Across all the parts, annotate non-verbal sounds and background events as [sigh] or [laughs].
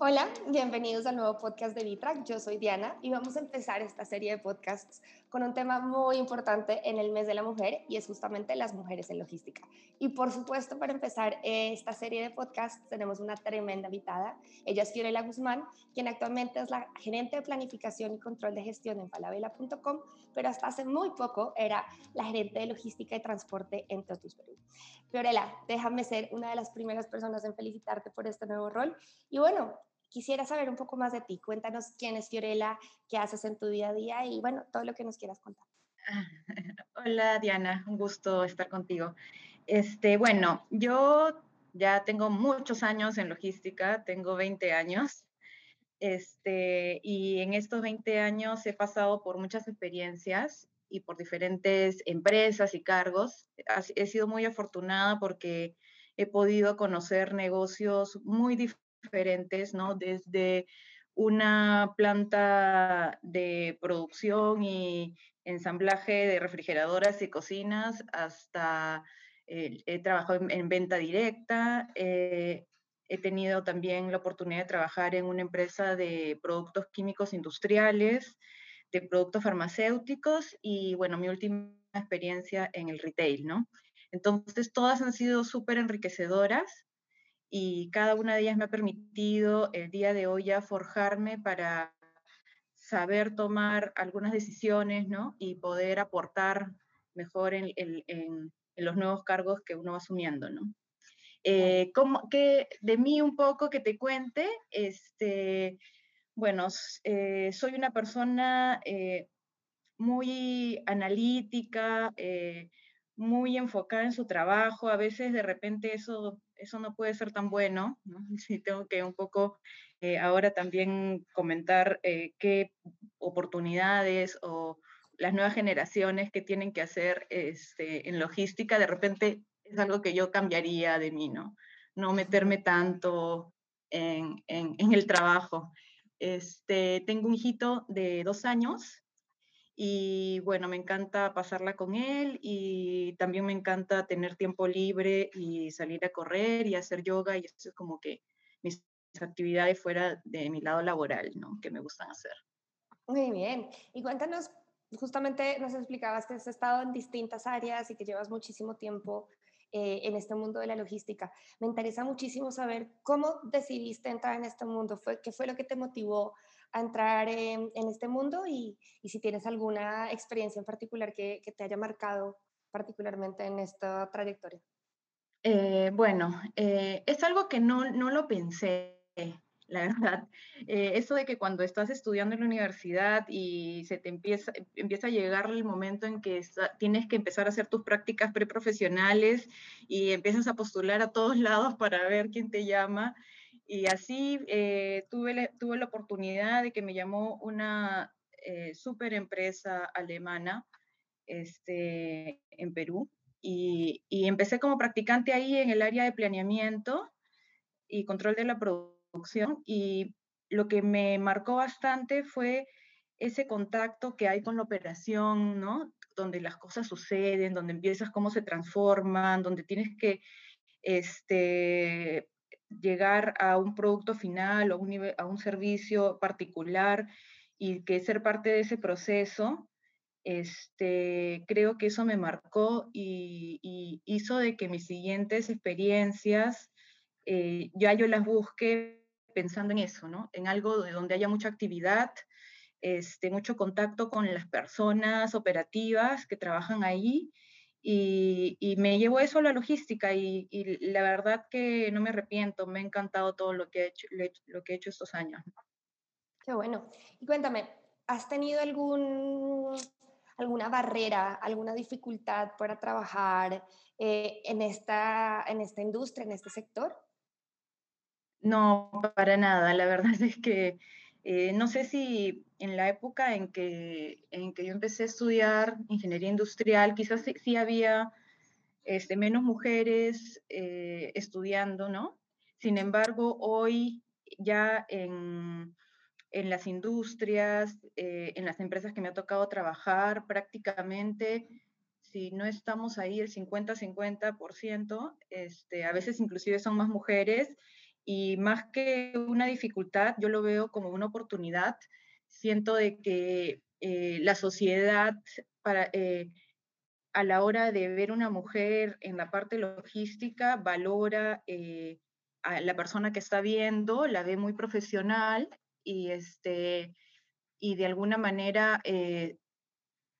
Hola, bienvenidos al nuevo podcast de Vitrack. Yo soy Diana y vamos a empezar esta serie de podcasts con un tema muy importante en el mes de la mujer y es justamente las mujeres en logística. Y por supuesto, para empezar esta serie de podcasts tenemos una tremenda invitada. Ella es Fiorella Guzmán, quien actualmente es la gerente de planificación y control de gestión en falabella.com, pero hasta hace muy poco era la gerente de logística y transporte en Totus Perú. Fiorella, déjame ser una de las primeras personas en felicitarte por este nuevo rol. Y bueno, Quisiera saber un poco más de ti. Cuéntanos quién es Fiorella, qué haces en tu día a día y bueno, todo lo que nos quieras contar. [laughs] Hola Diana, un gusto estar contigo. Este, bueno, yo ya tengo muchos años en logística, tengo 20 años. Este, y en estos 20 años he pasado por muchas experiencias y por diferentes empresas y cargos. He sido muy afortunada porque he podido conocer negocios muy diferentes diferentes, ¿no? Desde una planta de producción y ensamblaje de refrigeradoras y cocinas hasta he trabajado en, venta directa. Eh, he tenido también la oportunidad de trabajar en una empresa de productos químicos industriales, de productos farmacéuticos y, bueno, mi última experiencia en el retail, ¿no? Entonces, todas han sido súper enriquecedoras y cada una de ellas me ha permitido el día de hoy ya forjarme para saber tomar algunas decisiones, ¿no? Y poder aportar mejor en, los nuevos cargos que uno va asumiendo, ¿no? Eh, como que de mí un poco que te cuente, este, bueno, eh, soy una persona eh, muy analítica, muy enfocada en su trabajo, a veces de repente eso eso no puede ser tan bueno, ¿no? [laughs] Sí, tengo que un poco eh, ahora también comentar eh, qué oportunidades o las nuevas generaciones que tienen que hacer este, en logística, de repente es algo que yo cambiaría de mí, ¿no? No meterme tanto en, en, en el trabajo. Este, tengo un hijito de dos años y bueno, me encanta pasarla con él y también me encanta tener tiempo libre y salir a correr y hacer yoga y eso es como que mis actividades fuera de mi lado laboral, ¿no? Que me gustan hacer. Muy bien. Y cuéntanos, justamente nos explicabas que has estado en distintas áreas y que llevas muchísimo tiempo eh, en este mundo de la logística. Me interesa muchísimo saber cómo decidiste entrar en este mundo, fue, qué fue lo que te motivó a entrar en, este mundo y, si tienes alguna experiencia en particular que, te haya marcado particularmente en esta trayectoria. Eh, bueno, eh, es algo que no, no lo pensé, la verdad. Eh, eso de que cuando estás estudiando en la universidad y se te empieza, empieza a llegar el momento en que tienes que empezar a hacer tus prácticas preprofesionales y empiezas a postular a todos lados para ver quién te llama. Y así eh, tuve, tuve la oportunidad de que me llamó una eh, super empresa alemana este, en Perú y, y, empecé como practicante ahí en el área de planeamiento y control de la producción y lo que me marcó bastante fue ese contacto que hay con la operación, ¿no? Donde las cosas suceden, donde empiezas cómo se transforman, donde tienes que este, llegar a un producto final o un a un servicio particular y que ser parte de ese proceso, este, creo que eso me marcó y, hizo de que mis siguientes experiencias eh, ya yo las busque pensando en eso, ¿no? En algo de donde haya mucha actividad, este, mucho contacto con las personas operativas que trabajan ahí y, me llevó eso a la logística y, la verdad que no me arrepiento, me ha encantado todo lo que he hecho, lo que he estos años. Qué bueno. Y cuéntame, ¿has tenido algún, alguna barrera, alguna dificultad para trabajar eh, en, esta, en esta industria, en este sector? No, para nada. La verdad es que eh, no sé si en la época en que, en que yo empecé a estudiar ingeniería industrial, quizás sí, había este, menos mujeres eh, estudiando, ¿no? Sin embargo, hoy ya en, en las industrias, eh, en las empresas que me ha tocado trabajar, prácticamente, si no estamos ahí el 50-50%, este, a veces inclusive son más mujeres y más que una dificultad, yo lo veo como una oportunidad. Siento de que eh, la sociedad para, eh, a la hora de ver una mujer en la parte logística valora eh, a la persona que está viendo, la ve muy profesional y, este, y de alguna manera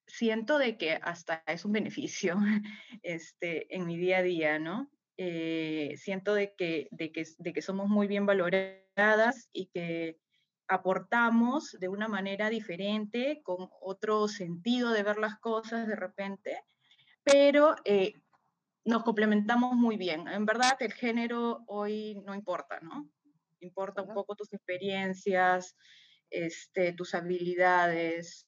siento de que hasta es un beneficio [laughs] este, en mi día a día, ¿no? Eh, siento de que, de, que, de que somos muy bien valoradas y que aportamos de una manera diferente, con otro sentido de ver las cosas de repente, pero eh, nos complementamos muy bien. En verdad, el género hoy no importa, ¿no? Importa un poco tus experiencias, este, tus habilidades,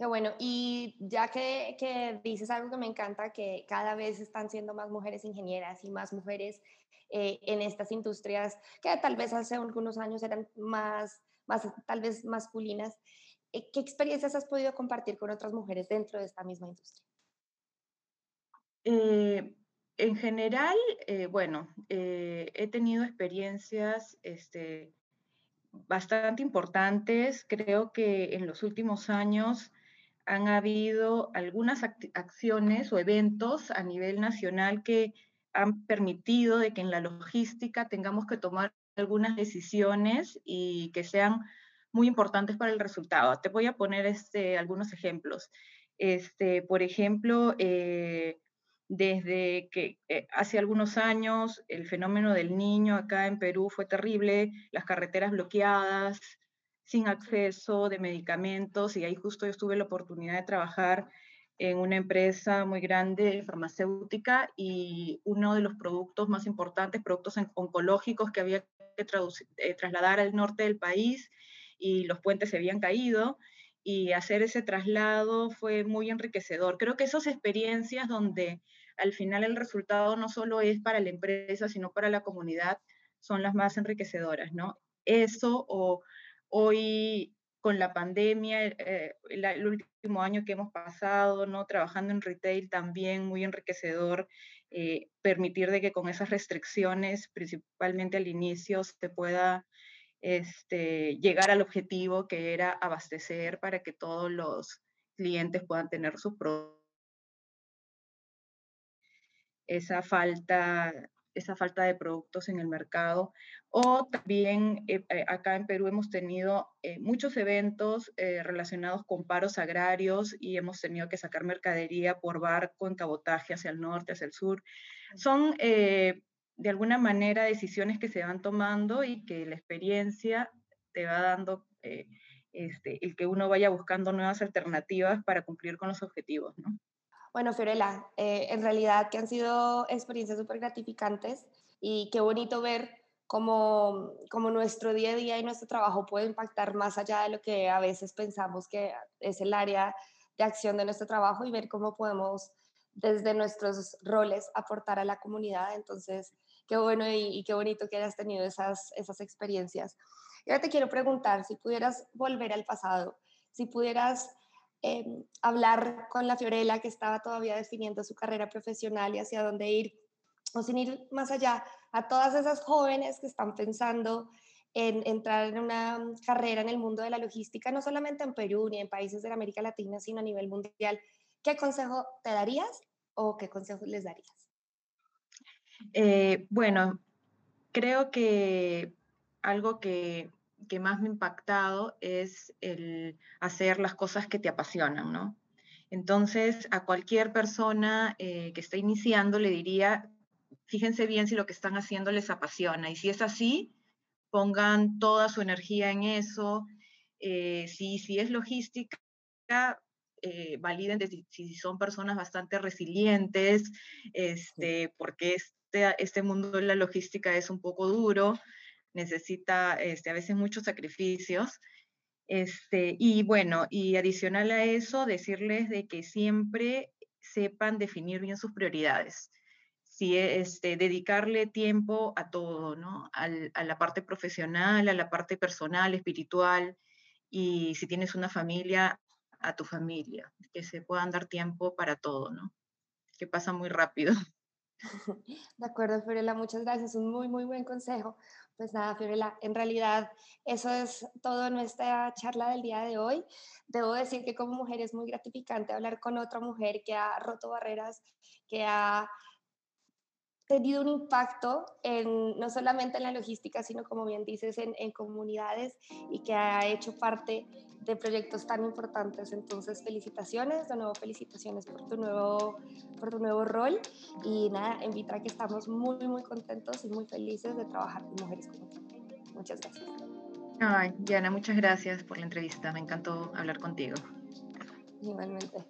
Qué bueno. Y ya que, dices algo que me encanta, que cada vez están siendo más mujeres ingenieras y más mujeres eh, en estas industrias que tal vez hace algunos años eran más, más tal vez masculinas. Eh, ¿Qué experiencias has podido compartir con otras mujeres dentro de esta misma industria? Eh, en general, bueno, he tenido experiencias este, bastante importantes. Creo que en los últimos años han habido algunas acciones o eventos a nivel nacional que han permitido de que en la logística tengamos que tomar algunas decisiones y que sean muy importantes para el resultado. Te voy a poner este, algunos ejemplos. Este, por ejemplo, eh, desde que eh, hace algunos años el fenómeno del niño acá en Perú fue terrible, las carreteras bloqueadas, sin acceso de medicamentos y ahí justo yo tuve la oportunidad de trabajar en una empresa muy grande farmacéutica y uno de los productos más importantes, productos oncológicos que había que eh, trasladar al norte del país y los puentes se habían caído y hacer ese traslado fue muy enriquecedor. Creo que esas experiencias donde al final el resultado no solo es para la empresa, sino para la comunidad, son las más enriquecedoras, ¿no? Eso o Hoy con la pandemia, eh, el, último año que hemos pasado, ¿no? Trabajando en retail también muy enriquecedor, eh, permitir de que con esas restricciones, principalmente al inicio, se pueda este, llegar al objetivo que era abastecer para que todos los clientes puedan tener sus productos. Esa falta esa falta de productos en el mercado. O también eh, eh, acá en Perú hemos tenido eh, muchos eventos relacionados con paros agrarios y hemos tenido que sacar mercadería por barco en cabotaje hacia el norte, hacia el sur. Son de alguna manera decisiones que se van tomando y que la experiencia te va dando este, el que uno vaya buscando nuevas alternativas para cumplir con los objetivos, ¿no? Bueno, Fiorella, eh, en realidad que han sido experiencias súper gratificantes y qué bonito ver cómo, cómo nuestro día a día y nuestro trabajo puede impactar más allá de lo que a veces pensamos que es el área de acción de nuestro trabajo y ver cómo podemos desde nuestros roles aportar a la comunidad. Entonces, qué bueno y, qué bonito que hayas tenido esas, esas experiencias. Y ahora te quiero preguntar, si pudieras volver al pasado, si pudieras Em, hablar con la Fiorella que estaba todavía definiendo su carrera profesional y hacia dónde ir, o sin ir más allá, a todas esas jóvenes que están pensando en entrar en una carrera en el mundo de la logística, no solamente en Perú ni en países de América Latina, sino a nivel mundial, ¿qué consejo te darías o qué consejo les darías? Eh, bueno, creo que algo que que más me ha impactado es el hacer las cosas que te apasionan, ¿no? Entonces, a cualquier persona eh, que esté iniciando le diría, fíjense bien si lo que están haciendo les apasiona. Y si es así, pongan toda su energía en eso. Eh, si, si es logística, eh, validen si, son personas bastante resilientes, este, porque este, este mundo de la logística es un poco duro necesita este, a veces muchos sacrificios. Este, y bueno, y adicional a eso, decirles de que siempre sepan definir bien sus prioridades. Si este, dedicarle tiempo a todo, ¿no? a la parte profesional, a la parte personal, espiritual, y si tienes una familia, a tu familia, que se puedan dar tiempo para todo, ¿no? Que pasa muy rápido. [laughs] De acuerdo, Fiorella, muchas gracias. Un muy, muy buen consejo. Pues nada, Fiorella, en realidad eso es todo nuestra charla del día de hoy. Debo decir que como mujer es muy gratificante hablar con otra mujer que ha roto barreras, que ha tenido un impacto en, no solamente en la logística, sino como bien dices, en, en, comunidades y que ha hecho parte de proyectos tan importantes. Entonces, felicitaciones, de nuevo felicitaciones por tu nuevo, por tu nuevo rol y nada, en Vitra que estamos muy, muy contentos y muy felices de trabajar con mujeres como tú. Muchas gracias. Ay, Diana, muchas gracias por la entrevista. Me encantó hablar contigo. Igualmente.